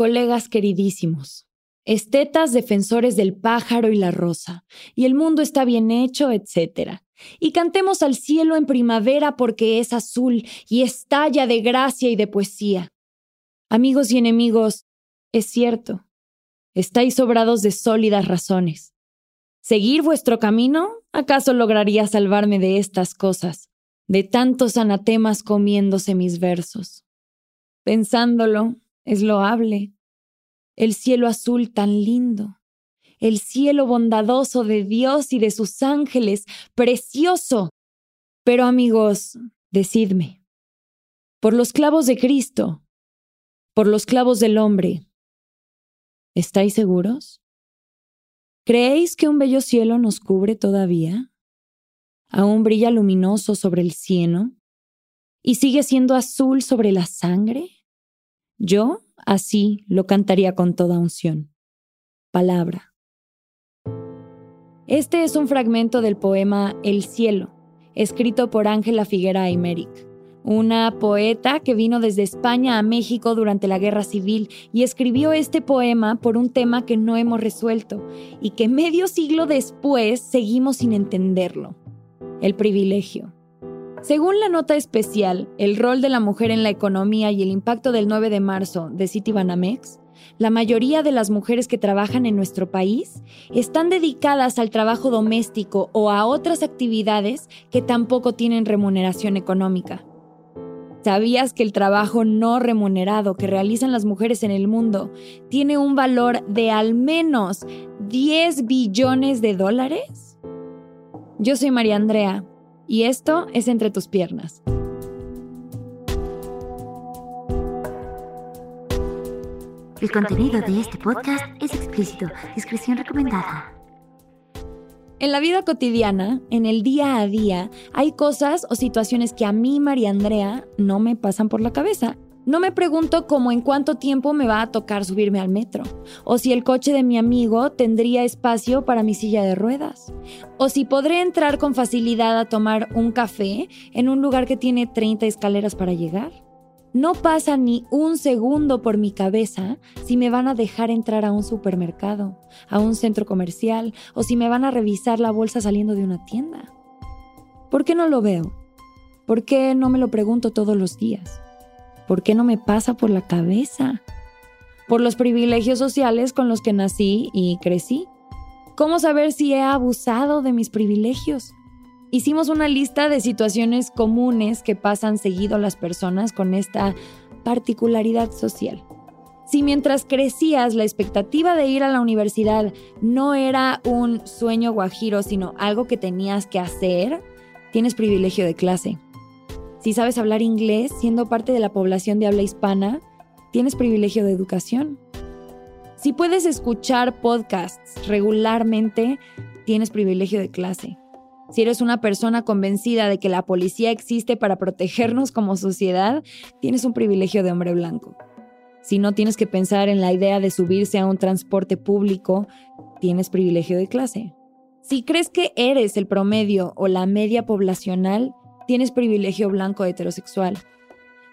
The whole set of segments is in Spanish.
Colegas queridísimos, estetas defensores del pájaro y la rosa, y el mundo está bien hecho, etc. Y cantemos al cielo en primavera porque es azul y estalla de gracia y de poesía. Amigos y enemigos, es cierto, estáis sobrados de sólidas razones. ¿Seguir vuestro camino? ¿Acaso lograría salvarme de estas cosas, de tantos anatemas comiéndose mis versos? Pensándolo, es loable. El cielo azul tan lindo, el cielo bondadoso de Dios y de sus ángeles, precioso. Pero amigos, decidme, por los clavos de Cristo, por los clavos del hombre, ¿estáis seguros? ¿Creéis que un bello cielo nos cubre todavía? ¿Aún brilla luminoso sobre el cielo? ¿Y sigue siendo azul sobre la sangre? Yo así lo cantaría con toda unción. Palabra. Este es un fragmento del poema El cielo, escrito por Ángela Figuera Aymeric una poeta que vino desde España a México durante la Guerra Civil y escribió este poema por un tema que no hemos resuelto y que medio siglo después seguimos sin entenderlo, el privilegio. Según la nota especial, el rol de la mujer en la economía y el impacto del 9 de marzo de Citibanamex, la mayoría de las mujeres que trabajan en nuestro país están dedicadas al trabajo doméstico o a otras actividades que tampoco tienen remuneración económica. ¿Sabías que el trabajo no remunerado que realizan las mujeres en el mundo tiene un valor de al menos 10 billones de dólares? Yo soy María Andrea y esto es Entre tus piernas. El contenido de este podcast es explícito. Discreción recomendada. En la vida cotidiana, en el día a día, hay cosas o situaciones que a mí, María Andrea, no me pasan por la cabeza. No me pregunto cómo en cuánto tiempo me va a tocar subirme al metro, o si el coche de mi amigo tendría espacio para mi silla de ruedas, o si podré entrar con facilidad a tomar un café en un lugar que tiene 30 escaleras para llegar. No pasa ni un segundo por mi cabeza si me van a dejar entrar a un supermercado, a un centro comercial o si me van a revisar la bolsa saliendo de una tienda. ¿Por qué no lo veo? ¿Por qué no me lo pregunto todos los días? ¿Por qué no me pasa por la cabeza? Por los privilegios sociales con los que nací y crecí. ¿Cómo saber si he abusado de mis privilegios? Hicimos una lista de situaciones comunes que pasan seguido las personas con esta particularidad social. Si mientras crecías la expectativa de ir a la universidad no era un sueño guajiro, sino algo que tenías que hacer, tienes privilegio de clase. Si sabes hablar inglés siendo parte de la población de habla hispana, tienes privilegio de educación. Si puedes escuchar podcasts regularmente, tienes privilegio de clase. Si eres una persona convencida de que la policía existe para protegernos como sociedad, tienes un privilegio de hombre blanco. Si no tienes que pensar en la idea de subirse a un transporte público, tienes privilegio de clase. Si crees que eres el promedio o la media poblacional, tienes privilegio blanco heterosexual.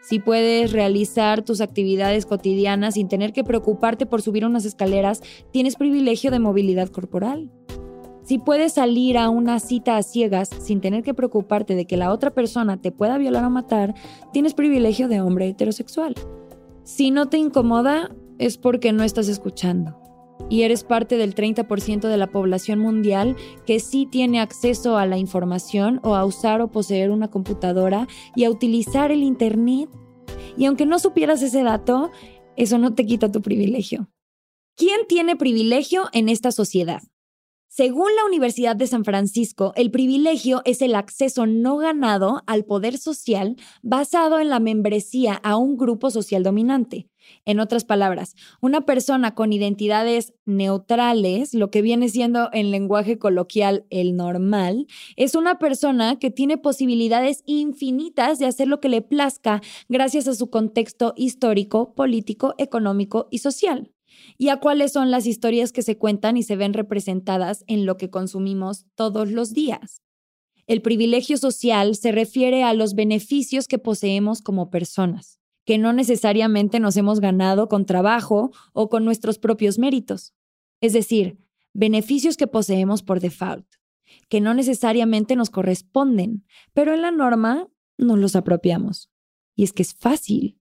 Si puedes realizar tus actividades cotidianas sin tener que preocuparte por subir unas escaleras, tienes privilegio de movilidad corporal. Si puedes salir a una cita a ciegas sin tener que preocuparte de que la otra persona te pueda violar o matar, tienes privilegio de hombre heterosexual. Si no te incomoda, es porque no estás escuchando. Y eres parte del 30% de la población mundial que sí tiene acceso a la información o a usar o poseer una computadora y a utilizar el Internet. Y aunque no supieras ese dato, eso no te quita tu privilegio. ¿Quién tiene privilegio en esta sociedad? Según la Universidad de San Francisco, el privilegio es el acceso no ganado al poder social basado en la membresía a un grupo social dominante. En otras palabras, una persona con identidades neutrales, lo que viene siendo en lenguaje coloquial el normal, es una persona que tiene posibilidades infinitas de hacer lo que le plazca gracias a su contexto histórico, político, económico y social y a cuáles son las historias que se cuentan y se ven representadas en lo que consumimos todos los días. El privilegio social se refiere a los beneficios que poseemos como personas, que no necesariamente nos hemos ganado con trabajo o con nuestros propios méritos. Es decir, beneficios que poseemos por default, que no necesariamente nos corresponden, pero en la norma nos los apropiamos. Y es que es fácil.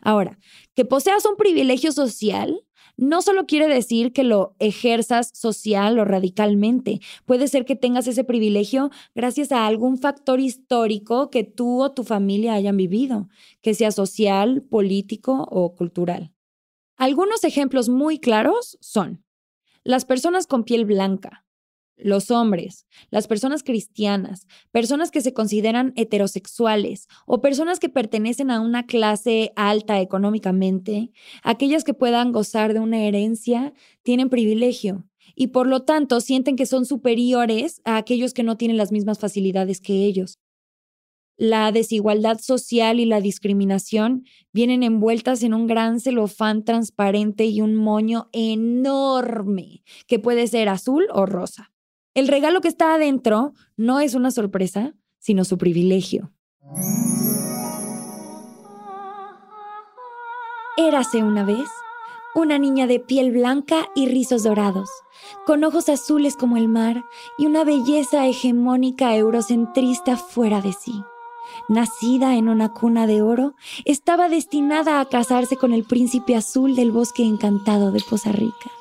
Ahora, que poseas un privilegio social no solo quiere decir que lo ejerzas social o radicalmente. Puede ser que tengas ese privilegio gracias a algún factor histórico que tú o tu familia hayan vivido, que sea social, político o cultural. Algunos ejemplos muy claros son las personas con piel blanca, los hombres, las personas cristianas, personas que se consideran heterosexuales o personas que pertenecen a una clase alta económicamente, aquellas que puedan gozar de una herencia, tienen privilegio y por lo tanto sienten que son superiores a aquellos que no tienen las mismas facilidades que ellos. La desigualdad social y la discriminación vienen envueltas en un gran celofán transparente y un moño enorme, que puede ser azul o rosa. El regalo que está adentro no es una sorpresa, sino su privilegio. Érase una vez una niña de piel blanca y rizos dorados, con ojos azules como el mar y una belleza hegemónica eurocentrista fuera de sí. Nacida en una cuna de oro, estaba destinada a casarse con el príncipe azul del bosque encantado de Poza Rica.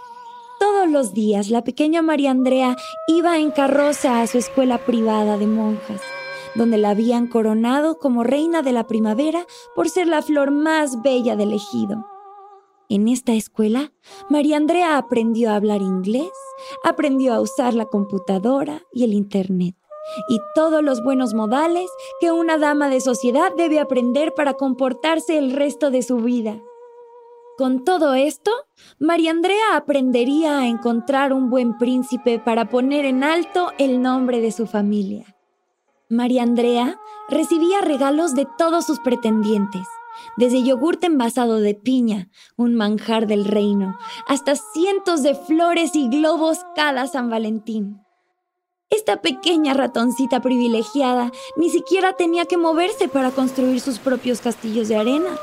Todos los días la pequeña María Andrea iba en carroza a su escuela privada de monjas, donde la habían coronado como reina de la primavera por ser la flor más bella del ejido. En esta escuela, María Andrea aprendió a hablar inglés, aprendió a usar la computadora y el Internet, y todos los buenos modales que una dama de sociedad debe aprender para comportarse el resto de su vida. Con todo esto, María Andrea aprendería a encontrar un buen príncipe para poner en alto el nombre de su familia. María Andrea recibía regalos de todos sus pretendientes, desde yogurte envasado de piña, un manjar del reino, hasta cientos de flores y globos cada San Valentín. Esta pequeña ratoncita privilegiada ni siquiera tenía que moverse para construir sus propios castillos de arena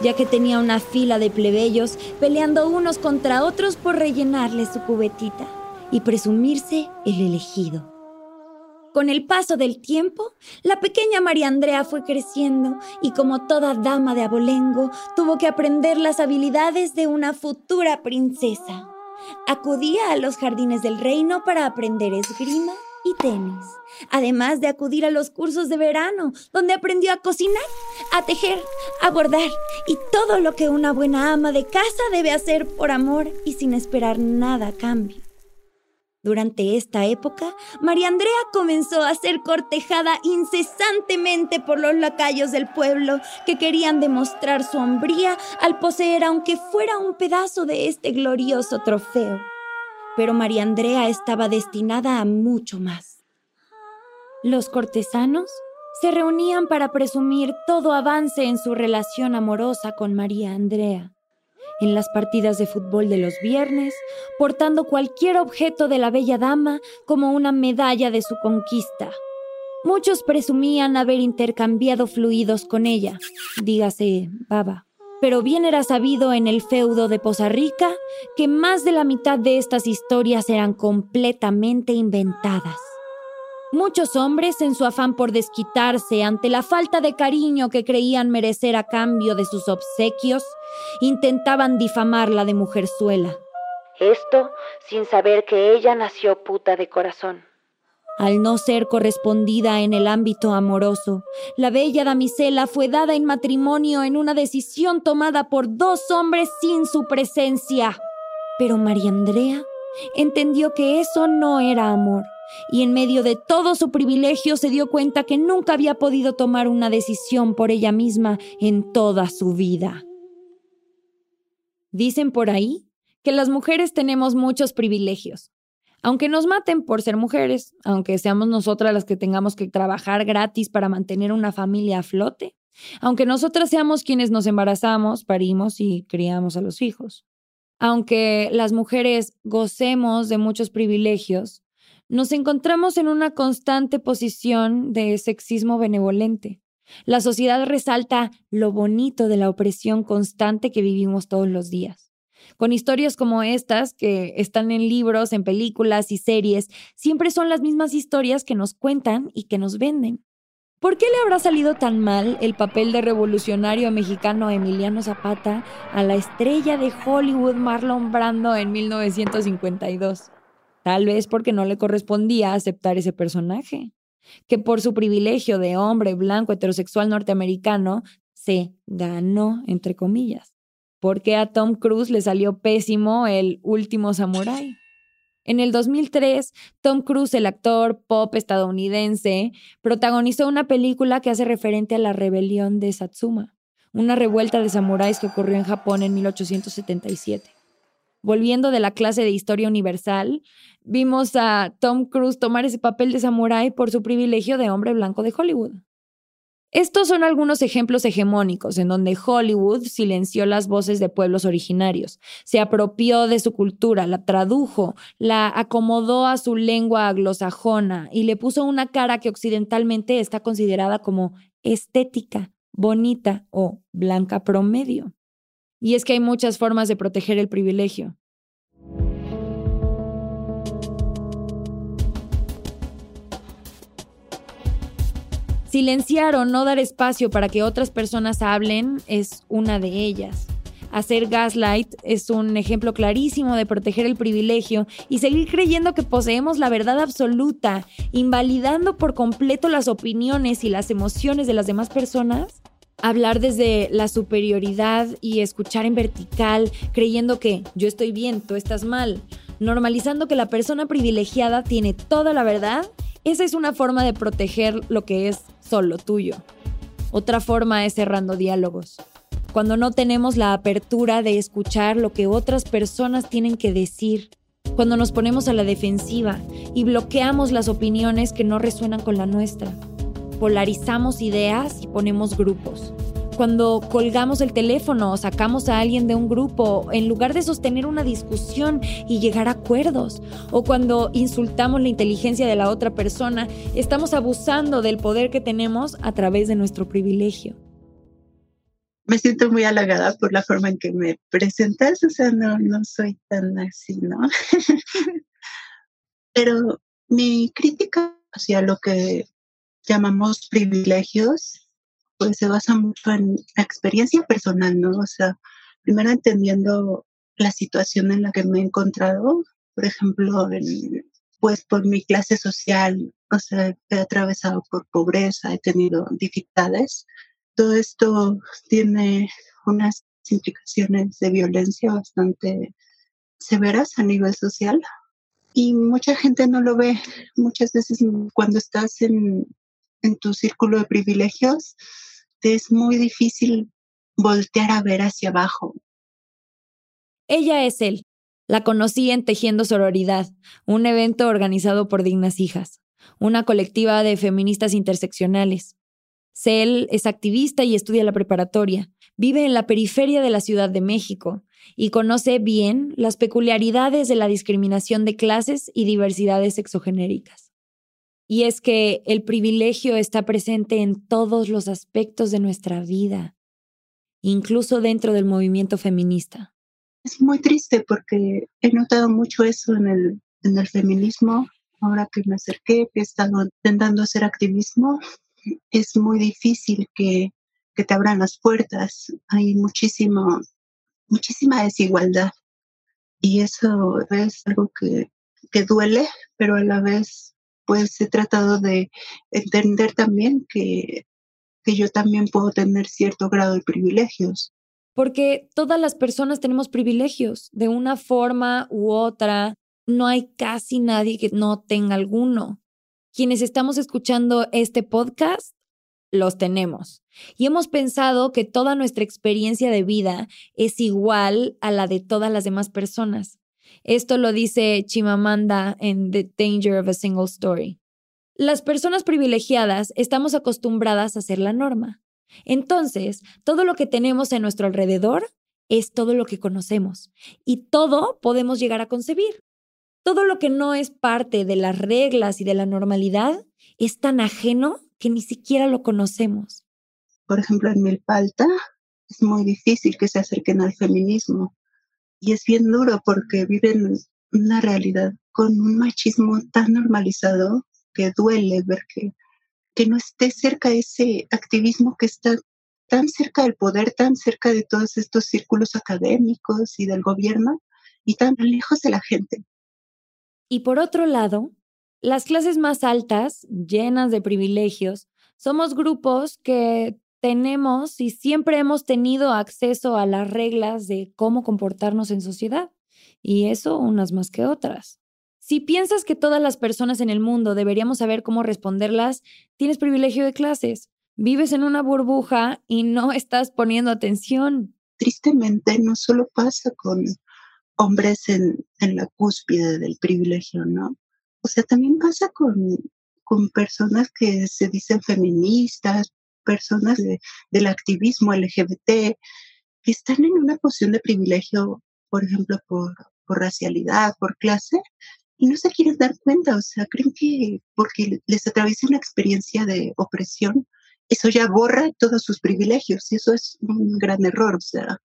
ya que tenía una fila de plebeyos peleando unos contra otros por rellenarle su cubetita y presumirse el elegido. Con el paso del tiempo, la pequeña María Andrea fue creciendo y como toda dama de abolengo, tuvo que aprender las habilidades de una futura princesa. Acudía a los jardines del reino para aprender esgrima y tenis, además de acudir a los cursos de verano, donde aprendió a cocinar, a tejer, a bordar y todo lo que una buena ama de casa debe hacer por amor y sin esperar nada a cambio. Durante esta época, María Andrea comenzó a ser cortejada incesantemente por los lacayos del pueblo que querían demostrar su hombría al poseer aunque fuera un pedazo de este glorioso trofeo pero María Andrea estaba destinada a mucho más. Los cortesanos se reunían para presumir todo avance en su relación amorosa con María Andrea, en las partidas de fútbol de los viernes, portando cualquier objeto de la bella dama como una medalla de su conquista. Muchos presumían haber intercambiado fluidos con ella, dígase baba pero bien era sabido en el feudo de Poza Rica que más de la mitad de estas historias eran completamente inventadas. Muchos hombres, en su afán por desquitarse ante la falta de cariño que creían merecer a cambio de sus obsequios, intentaban difamarla de mujerzuela. Esto sin saber que ella nació puta de corazón. Al no ser correspondida en el ámbito amoroso, la bella damisela fue dada en matrimonio en una decisión tomada por dos hombres sin su presencia. Pero María Andrea entendió que eso no era amor y en medio de todo su privilegio se dio cuenta que nunca había podido tomar una decisión por ella misma en toda su vida. Dicen por ahí que las mujeres tenemos muchos privilegios, aunque nos maten por ser mujeres, aunque seamos nosotras las que tengamos que trabajar gratis para mantener una familia a flote, aunque nosotras seamos quienes nos embarazamos, parimos y criamos a los hijos, aunque las mujeres gocemos de muchos privilegios, nos encontramos en una constante posición de sexismo benevolente, La sociedad resalta lo bonito de la opresión constante que vivimos todos los días. Con historias como estas, que están en libros, en películas y series, siempre son las mismas historias que nos cuentan y que nos venden. ¿Por qué le habrá salido tan mal el papel de revolucionario mexicano Emiliano Zapata a la estrella de Hollywood Marlon Brando en 1952? Tal vez porque no le correspondía aceptar ese personaje, que por su privilegio de hombre blanco heterosexual norteamericano se ganó, entre comillas. Porque a Tom Cruise le salió pésimo el último samurái. En el 2003, Tom Cruise, el actor pop estadounidense, protagonizó una película que hace referente a la rebelión de Satsuma, una revuelta de samuráis que ocurrió en Japón en 1877. Volviendo de la clase de historia universal, vimos a Tom Cruise tomar ese papel de samurái por su privilegio de hombre blanco de Hollywood. Estos son algunos ejemplos hegemónicos en donde Hollywood silenció las voces de pueblos originarios, se apropió de su cultura, la tradujo, la acomodó a su lengua anglosajona y le puso una cara que occidentalmente está considerada como estética, bonita o blanca promedio. Y es que hay muchas formas de proteger el privilegio. Silenciar o no dar espacio para que otras personas hablen es una de ellas. Hacer gaslight es un ejemplo clarísimo de proteger el privilegio y seguir creyendo que poseemos la verdad absoluta, invalidando por completo las opiniones y las emociones de las demás personas. Hablar desde la superioridad y escuchar en vertical, creyendo que yo estoy bien, tú estás mal, normalizando que la persona privilegiada tiene toda la verdad esa es una forma de proteger lo que es solo tuyo. Otra forma es cerrando diálogos. Cuando no tenemos la apertura de escuchar lo que otras personas tienen que decir. Cuando nos ponemos a la defensiva y bloqueamos las opiniones que no resuenan con la nuestra. Polarizamos ideas y ponemos grupos cuando colgamos el teléfono o sacamos a alguien de un grupo en lugar de sostener una discusión y llegar a acuerdos, o cuando insultamos la inteligencia de la otra persona, estamos abusando del poder que tenemos a través de nuestro privilegio. Me siento muy halagada por la forma en que me presentas, o sea, no, no soy tan así, ¿no? Pero mi crítica hacia lo que llamamos privilegios pues se basa mucho en la experiencia personal, ¿no? O sea, primero entendiendo la situación en la que me he encontrado, por ejemplo, pues por mi clase social, o sea, he atravesado por pobreza, he tenido dificultades. Todo esto tiene unas implicaciones de violencia bastante severas a nivel social y mucha gente no lo ve. Muchas veces cuando estás en, en tu círculo de privilegios, es muy difícil voltear a ver hacia abajo. Ella es él. La conocí en Tejiendo Sororidad, un evento organizado por Dignas Hijas, una colectiva de feministas interseccionales. Cel es activista y estudia la preparatoria. Vive en la periferia de la Ciudad de México y conoce bien las peculiaridades de la discriminación de clases y diversidades sexogenéricas. Y es que el privilegio está presente en todos los aspectos de nuestra vida, incluso dentro del movimiento feminista. Es muy triste porque he notado mucho eso en el, en el feminismo. Ahora que me acerqué, que he estado intentando hacer activismo, es muy difícil que, que te abran las puertas. Hay muchísimo, muchísima desigualdad. Y eso es algo que, que duele, pero a la vez pues he tratado de entender también que, que yo también puedo tener cierto grado de privilegios. Porque todas las personas tenemos privilegios de una forma u otra. No hay casi nadie que no tenga alguno. Quienes estamos escuchando este podcast, los tenemos. Y hemos pensado que toda nuestra experiencia de vida es igual a la de todas las demás personas. Esto lo dice Chimamanda en The Danger of a Single Story. Las personas privilegiadas estamos acostumbradas a ser la norma. Entonces, todo lo que tenemos en nuestro alrededor es todo lo que conocemos y todo podemos llegar a concebir. Todo lo que no es parte de las reglas y de la normalidad es tan ajeno que ni siquiera lo conocemos. por ejemplo, en Milpalta, es muy difícil que se acerquen al feminismo. Y es bien duro porque viven una realidad con un machismo tan normalizado que duele ver que, que no esté cerca ese activismo que está tan cerca del poder, tan cerca de todos estos círculos académicos y del gobierno y tan lejos de la gente. Y por otro lado, las clases más altas, llenas de privilegios, somos grupos que tenemos y siempre hemos tenido acceso a las reglas de cómo comportarnos en sociedad, y eso unas más que otras. Si piensas que todas las personas en el mundo deberíamos saber cómo responderlas, tienes privilegio de clases, vives en una burbuja y no estás poniendo atención. Tristemente, no solo pasa con hombres en, la cúspide del privilegio, ¿no? O sea, también pasa con, con personas que se dicen feministas, personas del activismo LGBT que están en una posición de privilegio, por ejemplo, por, por racialidad, por clase, y no se quieren dar cuenta, o sea, creen que porque les atraviesa una experiencia de opresión, eso ya borra todos sus privilegios, y eso es un gran error, o sea,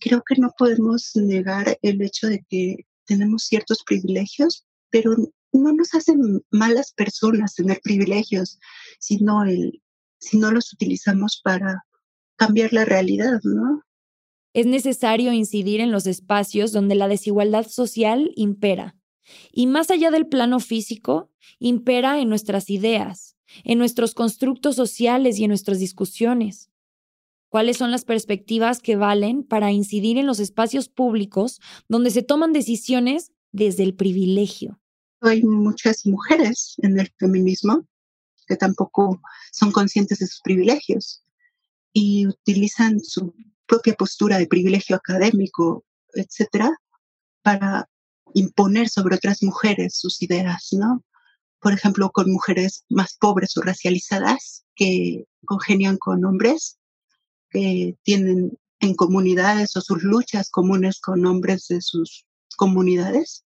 creo que no podemos negar el hecho de que tenemos ciertos privilegios, pero no nos hacen malas personas tener privilegios, sino el, si no los utilizamos para cambiar la realidad, ¿no? Es necesario incidir en los espacios donde la desigualdad social impera. Y más allá del plano físico, impera en nuestras ideas, en nuestros constructos sociales y en nuestras discusiones. ¿Cuáles son las perspectivas que valen para incidir en los espacios públicos donde se toman decisiones desde el privilegio? Hay muchas mujeres en el feminismo que tampoco son conscientes de sus privilegios y utilizan su propia postura de privilegio académico, etcétera, para imponer sobre otras mujeres sus ideas, ¿no? Por ejemplo, con mujeres más pobres o racializadas que congenian con hombres que tienen en comunidades o sus luchas comunes con hombres de sus comunidades,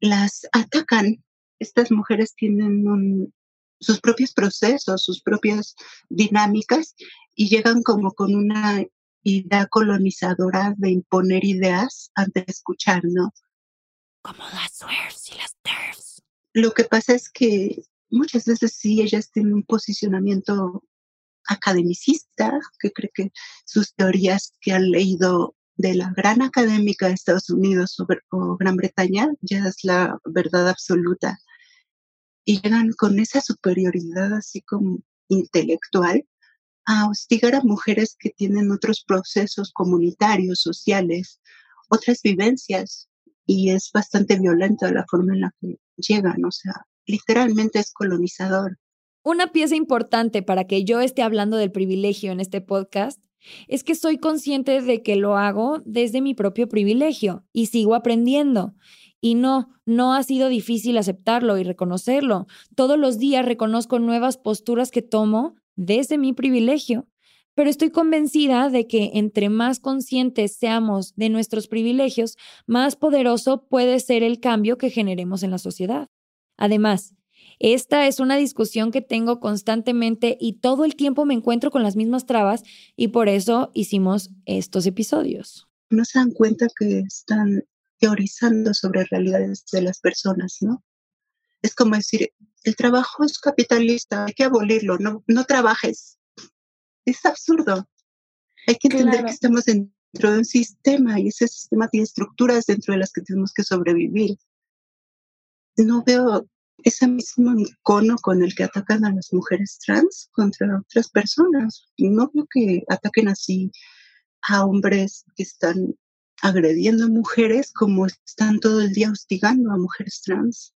las atacan. Estas mujeres tienen un, sus propios procesos, sus propias dinámicas y llegan como con una idea colonizadora de imponer ideas antes de escuchar, ¿no? Como las SWERFs y las TERFs. Lo que pasa es que muchas veces sí ellas tienen un posicionamiento academicista, que cree que sus teorías que han leído de la gran académica de Estados Unidos o Gran Bretaña ya es la verdad absoluta y llegan con esa superioridad así como intelectual a hostigar a mujeres que tienen otros procesos comunitarios, sociales, otras vivencias y es bastante violenta la forma en la que llegan, o sea, literalmente es colonizador. Una pieza importante para que yo esté hablando del privilegio en este podcast es que soy consciente de que lo hago desde mi propio privilegio y sigo aprendiendo. Y no, no ha sido difícil aceptarlo y reconocerlo. Todos los días reconozco nuevas posturas que tomo desde mi privilegio. Pero estoy convencida de que entre más conscientes seamos de nuestros privilegios, más poderoso puede ser el cambio que generemos en la sociedad. Además, esta es una discusión que tengo constantemente y todo el tiempo me encuentro con las mismas trabas y por eso hicimos estos episodios. No se dan cuenta que están teorizando sobre realidades de las personas, ¿no? Es como decir, el trabajo es capitalista, hay que abolirlo, no, no trabajes. Es absurdo. Hay que entender que estamos dentro de un sistema y ese sistema tiene estructuras dentro de las que tenemos que sobrevivir. No veo ese mismo icono con el que atacan a las mujeres trans contra otras personas. No veo que ataquen así a hombres que están agrediendo a mujeres como están todo el día hostigando a mujeres trans.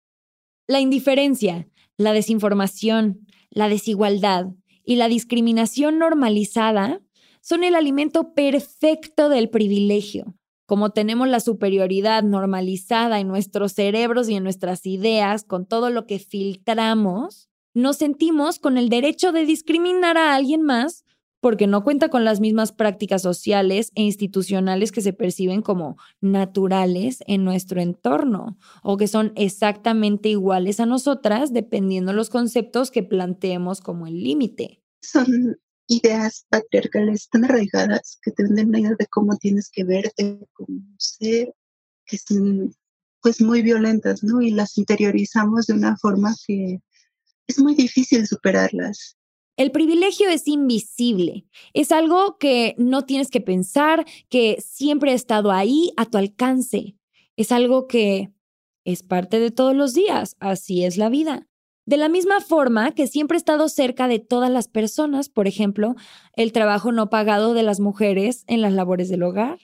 La indiferencia, la desinformación, la desigualdad y la discriminación normalizada son el alimento perfecto del privilegio. Como tenemos la superioridad normalizada en nuestros cerebros y en nuestras ideas con todo lo que filtramos, nos sentimos con el derecho de discriminar a alguien más porque no cuenta con las mismas prácticas sociales e institucionales que se perciben como naturales en nuestro entorno o que son exactamente iguales a nosotras dependiendo los conceptos que planteemos como el límite. Son ideas patriarcales tan arraigadas que te venden la idea de cómo tienes que verte, cómo ser, que son pues muy violentas, ¿no? Y las interiorizamos de una forma que es muy difícil superarlas. El privilegio es invisible, es algo que no tienes que pensar, que siempre ha estado ahí a tu alcance, es algo que es parte de todos los días, así es la vida. De la misma forma que siempre ha estado cerca de todas las personas, por ejemplo, el trabajo no pagado de las mujeres en las labores del hogar.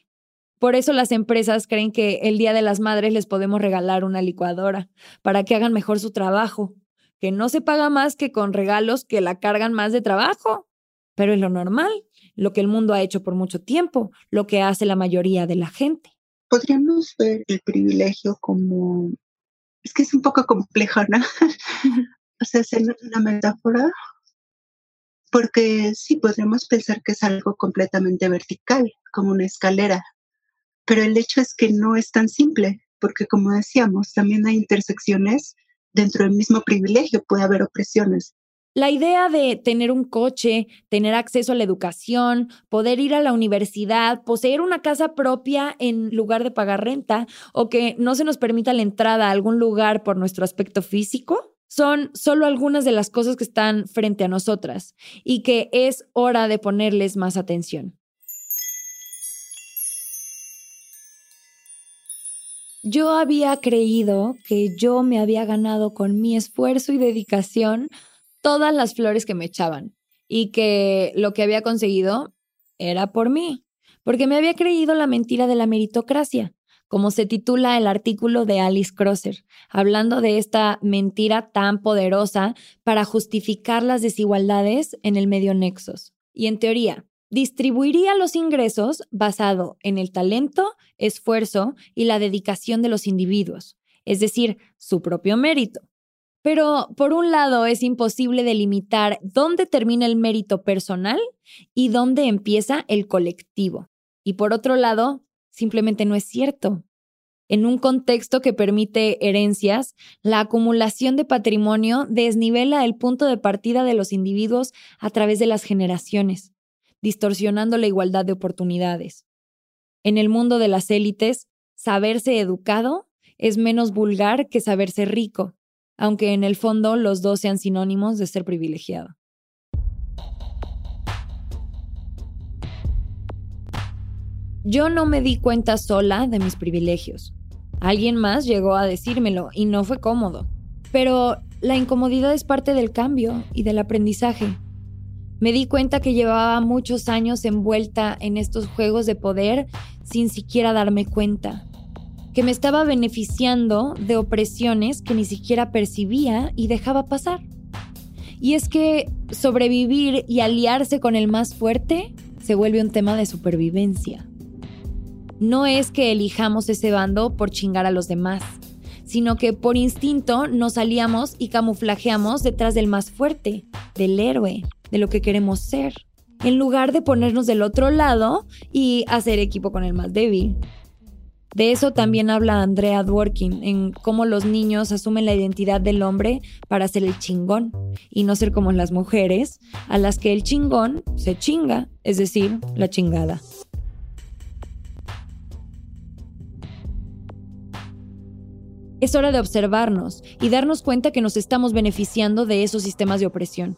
Por eso las empresas creen que el Día de las Madres les podemos regalar una licuadora para que hagan mejor su trabajo que no se paga más que con regalos que la cargan más de trabajo. Pero es lo normal, lo que el mundo ha hecho por mucho tiempo, lo que hace la mayoría de la gente. Podríamos ver el privilegio como... Es que es un poco complejo, ¿no? o sea, es una metáfora, porque sí, podríamos pensar que es algo completamente vertical, como una escalera, pero el hecho es que no es tan simple, porque como decíamos, también hay intersecciones dentro del mismo privilegio puede haber opresiones. La idea de tener un coche, tener acceso a la educación, poder ir a la universidad, poseer una casa propia en lugar de pagar renta o que no se nos permita la entrada a algún lugar por nuestro aspecto físico, son solo algunas de las cosas que están frente a nosotras y que es hora de ponerles más atención. Yo había creído que yo me había ganado con mi esfuerzo y dedicación todas las flores que me echaban y que lo que había conseguido era por mí, porque me había creído la mentira de la meritocracia, como se titula el artículo de Alice Crosser, hablando de esta mentira tan poderosa para justificar las desigualdades en el medio nexos. Y en teoría, distribuiría los ingresos basado en el talento, esfuerzo y la dedicación de los individuos, es decir, su propio mérito. Pero por un lado es imposible delimitar dónde termina el mérito personal y dónde empieza el colectivo. Y por otro lado, simplemente no es cierto. En un contexto que permite herencias, la acumulación de patrimonio desnivela el punto de partida de los individuos a través de las generaciones distorsionando la igualdad de oportunidades. En el mundo de las élites, saberse educado es menos vulgar que saberse rico, aunque en el fondo los dos sean sinónimos de ser privilegiado. Yo no me di cuenta sola de mis privilegios. Alguien más llegó a decírmelo y no fue cómodo. Pero la incomodidad es parte del cambio y del aprendizaje. Me di cuenta que llevaba muchos años envuelta en estos juegos de poder sin siquiera darme cuenta, que me estaba beneficiando de opresiones que ni siquiera percibía y dejaba pasar. Y es que sobrevivir y aliarse con el más fuerte se vuelve un tema de supervivencia. No es que elijamos ese bando por chingar a los demás, sino que por instinto nos aliamos y camuflajeamos detrás del más fuerte, del héroe, de lo que queremos ser, en lugar de ponernos del otro lado y hacer equipo con el más débil. De eso también habla Andrea Dworkin, en cómo los niños asumen la identidad del hombre para ser el chingón y no ser como las mujeres, a las que el chingón se chinga, es decir, la chingada. Es hora de observarnos y darnos cuenta que nos estamos beneficiando de esos sistemas de opresión.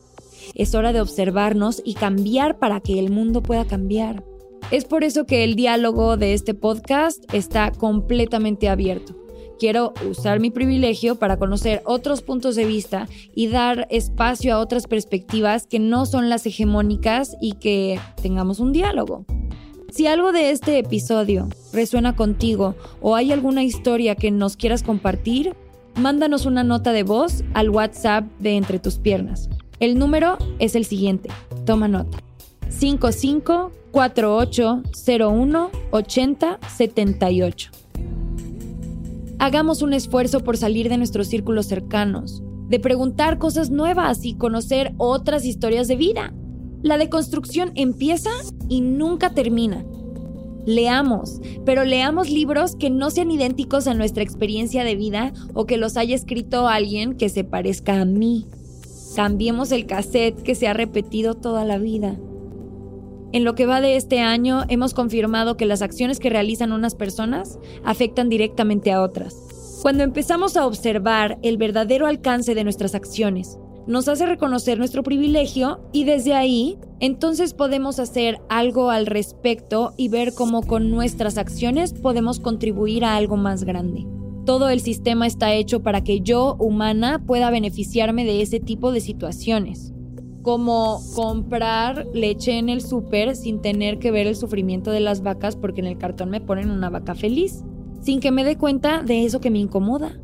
Es hora de observarnos y cambiar para que el mundo pueda cambiar. Es por eso que el diálogo de este podcast está completamente abierto. Quiero usar mi privilegio para conocer otros puntos de vista y dar espacio a otras perspectivas que no son las hegemónicas y que tengamos un diálogo. Si algo de este episodio resuena contigo o hay alguna historia que nos quieras compartir, mándanos una nota de voz al WhatsApp de Entre tus Piernas. El número es el siguiente. Toma nota. 5548018078. Hagamos un esfuerzo por salir de nuestros círculos cercanos, de preguntar cosas nuevas y conocer otras historias de vida. La deconstrucción empieza y nunca termina. Leamos, pero leamos libros que no sean idénticos a nuestra experiencia de vida o que los haya escrito alguien que se parezca a mí. Cambiemos el cassette que se ha repetido toda la vida. En lo que va de este año hemos confirmado que las acciones que realizan unas personas afectan directamente a otras. Cuando empezamos a observar el verdadero alcance de nuestras acciones, nos hace reconocer nuestro privilegio y desde ahí entonces podemos hacer algo al respecto y ver cómo con nuestras acciones podemos contribuir a algo más grande. Todo el sistema está hecho para que yo, humana, pueda beneficiarme de ese tipo de situaciones. Como comprar leche en el súper sin tener que ver el sufrimiento de las vacas porque en el cartón me ponen una vaca feliz, sin que me dé cuenta de eso que me incomoda.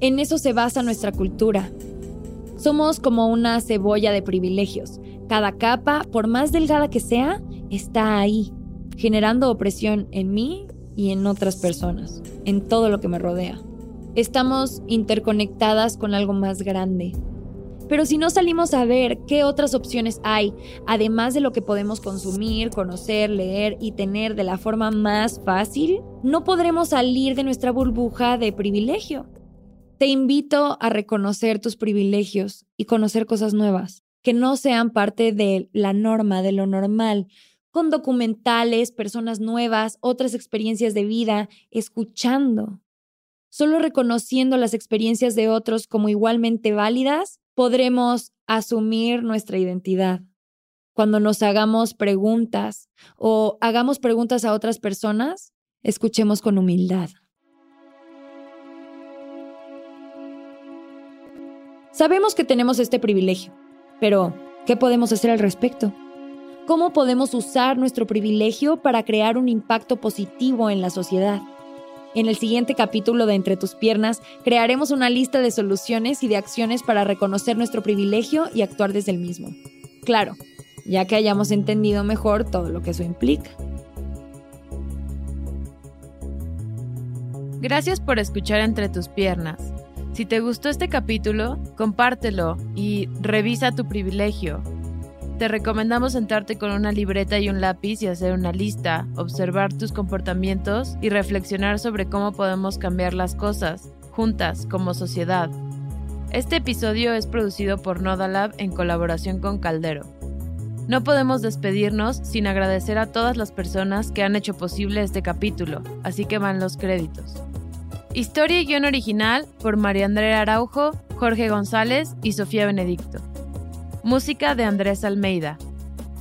En eso se basa nuestra cultura, somos como una cebolla de privilegios. Cada capa, por más delgada que sea, está ahí, generando opresión en mí y en otras personas, en todo lo que me rodea. Estamos interconectadas con algo más grande. Pero si no salimos a ver qué otras opciones hay, además de lo que podemos consumir, conocer, leer y tener de la forma más fácil, no podremos salir de nuestra burbuja de privilegio. Te invito a reconocer tus privilegios y conocer cosas nuevas, que no sean parte de la norma, de lo normal, con documentales, personas nuevas, otras experiencias de vida, escuchando. Solo reconociendo las experiencias de otros como igualmente válidas, podremos asumir nuestra identidad. Cuando nos hagamos preguntas o hagamos preguntas a otras personas, escuchemos con humildad. Sabemos que tenemos este privilegio, pero ¿qué podemos hacer al respecto? ¿Cómo podemos usar nuestro privilegio para crear un impacto positivo en la sociedad? En el siguiente capítulo de Entre tus piernas crearemos una lista de soluciones y de acciones para reconocer nuestro privilegio y actuar desde el mismo. Claro, ya que hayamos entendido mejor todo lo que eso implica. Gracias por escuchar Entre tus piernas. Si te gustó este capítulo, compártelo y revisa tu privilegio. Te recomendamos sentarte con una libreta y un lápiz y hacer una lista, observar tus comportamientos y reflexionar sobre cómo podemos cambiar las cosas, juntas, como sociedad. Este episodio es producido por Nodalab en colaboración con Caldero. No podemos despedirnos sin agradecer a todas las personas que han hecho posible este capítulo, así que van los créditos. Historia y guion original por María Andrea Araujo, Jorge González y Sofía Benedicto. Música de Andrés Almeida.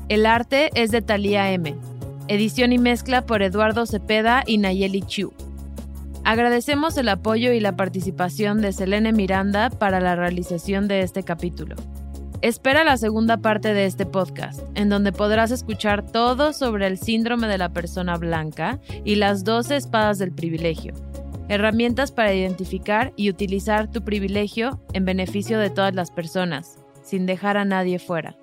El arte es de Talía M. Edición y mezcla por Eduardo Cepeda y Nayeli Chu. Agradecemos el apoyo y la participación de Selene Miranda para la realización de este capítulo. Espera la segunda parte de este podcast, en donde podrás escuchar todo sobre el síndrome de la persona blanca y las 12 espadas del privilegio herramientas para identificar y utilizar tu privilegio en beneficio de todas las personas, sin dejar a nadie fuera.